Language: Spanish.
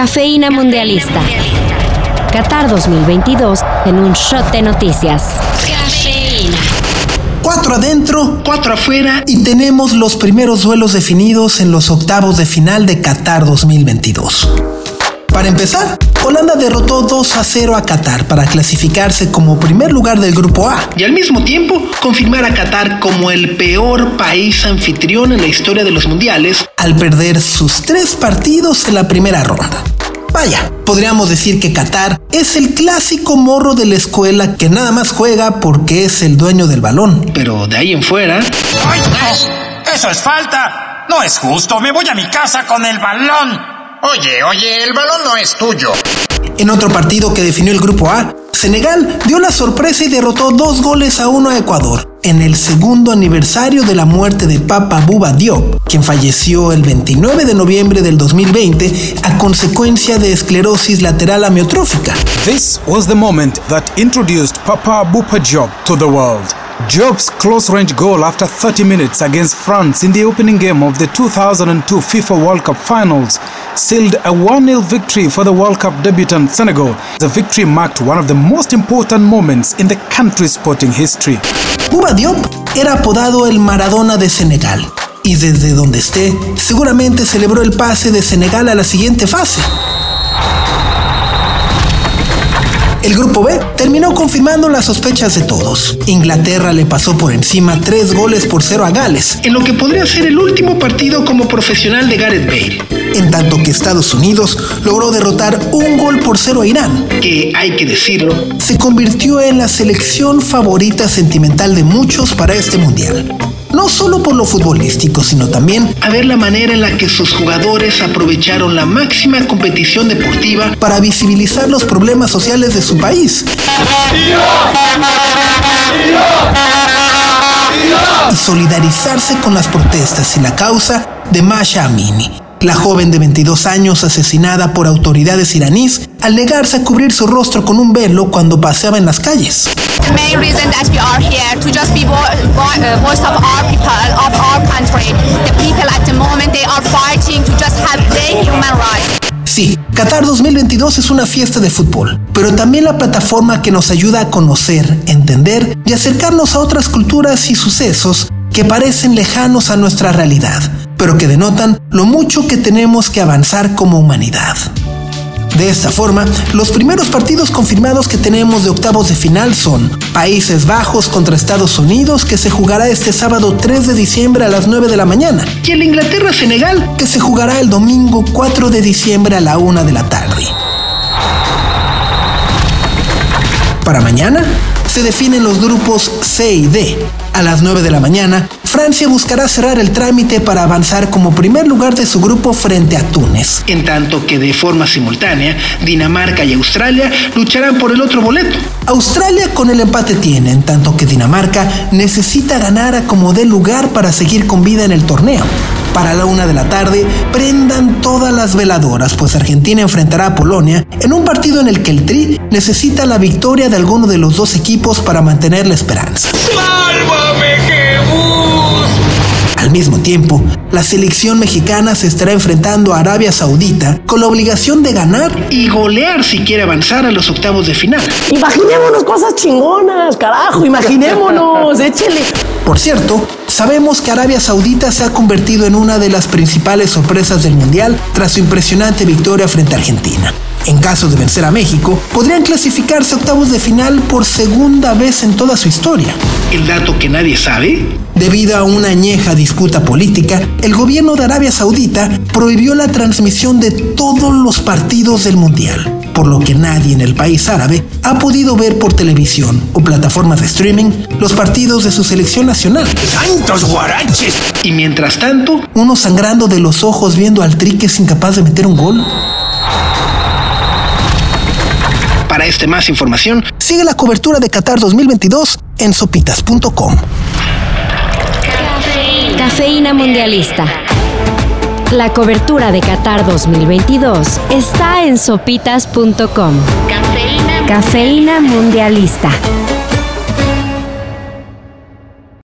Cafeína Mundialista. Qatar 2022 en un shot de noticias. Cafeína. Cuatro adentro, cuatro afuera y tenemos los primeros duelos definidos en los octavos de final de Qatar 2022. Para empezar, Holanda derrotó 2 a 0 a Qatar para clasificarse como primer lugar del grupo A y al mismo tiempo confirmar a Qatar como el peor país anfitrión en la historia de los mundiales al perder sus tres partidos en la primera ronda. Vaya, podríamos decir que Qatar es el clásico morro de la escuela que nada más juega porque es el dueño del balón, pero de ahí en fuera... ¡Ay, no! ¡Eso es falta! No es justo, me voy a mi casa con el balón. Oye, oye, el balón no es tuyo. En otro partido que definió el grupo A, Senegal dio la sorpresa y derrotó dos goles a uno a Ecuador en el segundo aniversario de la muerte de Papa Buba Diop, quien falleció el 29 de noviembre del 2020 a consecuencia de esclerosis lateral amiotrófica. This was the moment that introduced Papa Bupa Diop to the world. Job's close range goal after 30 minutes against France in the opening game of the 2002 FIFA World Cup finals sealed a 1 0 victory for the World Cup debutant Senegal. The victory marked one of the most important moments in the country's sporting history. Buba Diop era apodado el Maradona de Senegal y desde donde esté seguramente celebró el pase de Senegal a la siguiente fase. El grupo B terminó confirmando las sospechas de todos. Inglaterra le pasó por encima tres goles por cero a Gales, en lo que podría ser el último partido como profesional de Gareth Bale. En tanto que Estados Unidos logró derrotar un gol por cero a Irán, que hay que decirlo, se convirtió en la selección favorita sentimental de muchos para este mundial no solo por lo futbolístico, sino también a ver la manera en la que sus jugadores aprovecharon la máxima competición deportiva para visibilizar los problemas sociales de su país. Y solidarizarse con las protestas y la causa de Masha Amini, la joven de 22 años asesinada por autoridades iraníes al negarse a cubrir su rostro con un velo cuando paseaba en las calles. Uh. Sí, Qatar 2022 es una fiesta de fútbol, pero también la plataforma que nos ayuda a conocer, entender y acercarnos a otras culturas y sucesos que parecen lejanos a nuestra realidad, pero que denotan lo mucho que tenemos que avanzar como humanidad. De esta forma, los primeros partidos confirmados que tenemos de octavos de final son Países Bajos contra Estados Unidos, que se jugará este sábado 3 de diciembre a las 9 de la mañana, y el Inglaterra-Senegal, que se jugará el domingo 4 de diciembre a la 1 de la tarde. Para mañana, se definen los grupos C y D. A las 9 de la mañana, Francia buscará cerrar el trámite para avanzar como primer lugar de su grupo frente a Túnez, en tanto que de forma simultánea, Dinamarca y Australia lucharán por el otro boleto. Australia con el empate tiene, en tanto que Dinamarca necesita ganar a como dé lugar para seguir con vida en el torneo. Para la una de la tarde, prendan todas las veladoras, pues Argentina enfrentará a Polonia en un partido en el que el Tri necesita la victoria de alguno de los dos equipos para mantener la esperanza. Mismo tiempo, la selección mexicana se estará enfrentando a Arabia Saudita con la obligación de ganar y golear si quiere avanzar a los octavos de final. Imaginémonos cosas chingonas, carajo, imaginémonos, échele. Por cierto, sabemos que Arabia Saudita se ha convertido en una de las principales sorpresas del Mundial tras su impresionante victoria frente a Argentina. En caso de vencer a México, podrían clasificarse a octavos de final por segunda vez en toda su historia. El dato que nadie sabe. Debido a una añeja disputa política, el gobierno de Arabia Saudita prohibió la transmisión de todos los partidos del Mundial, por lo que nadie en el país árabe ha podido ver por televisión o plataformas de streaming los partidos de su selección nacional. ¡Santos guaraches! Y mientras tanto, uno sangrando de los ojos viendo al Tri que es incapaz de meter un gol. Para este más información, sigue la cobertura de Qatar 2022 en sopitas.com. Cafeína Mundialista. La cobertura de Qatar 2022 está en sopitas.com. Cafeína Mundialista.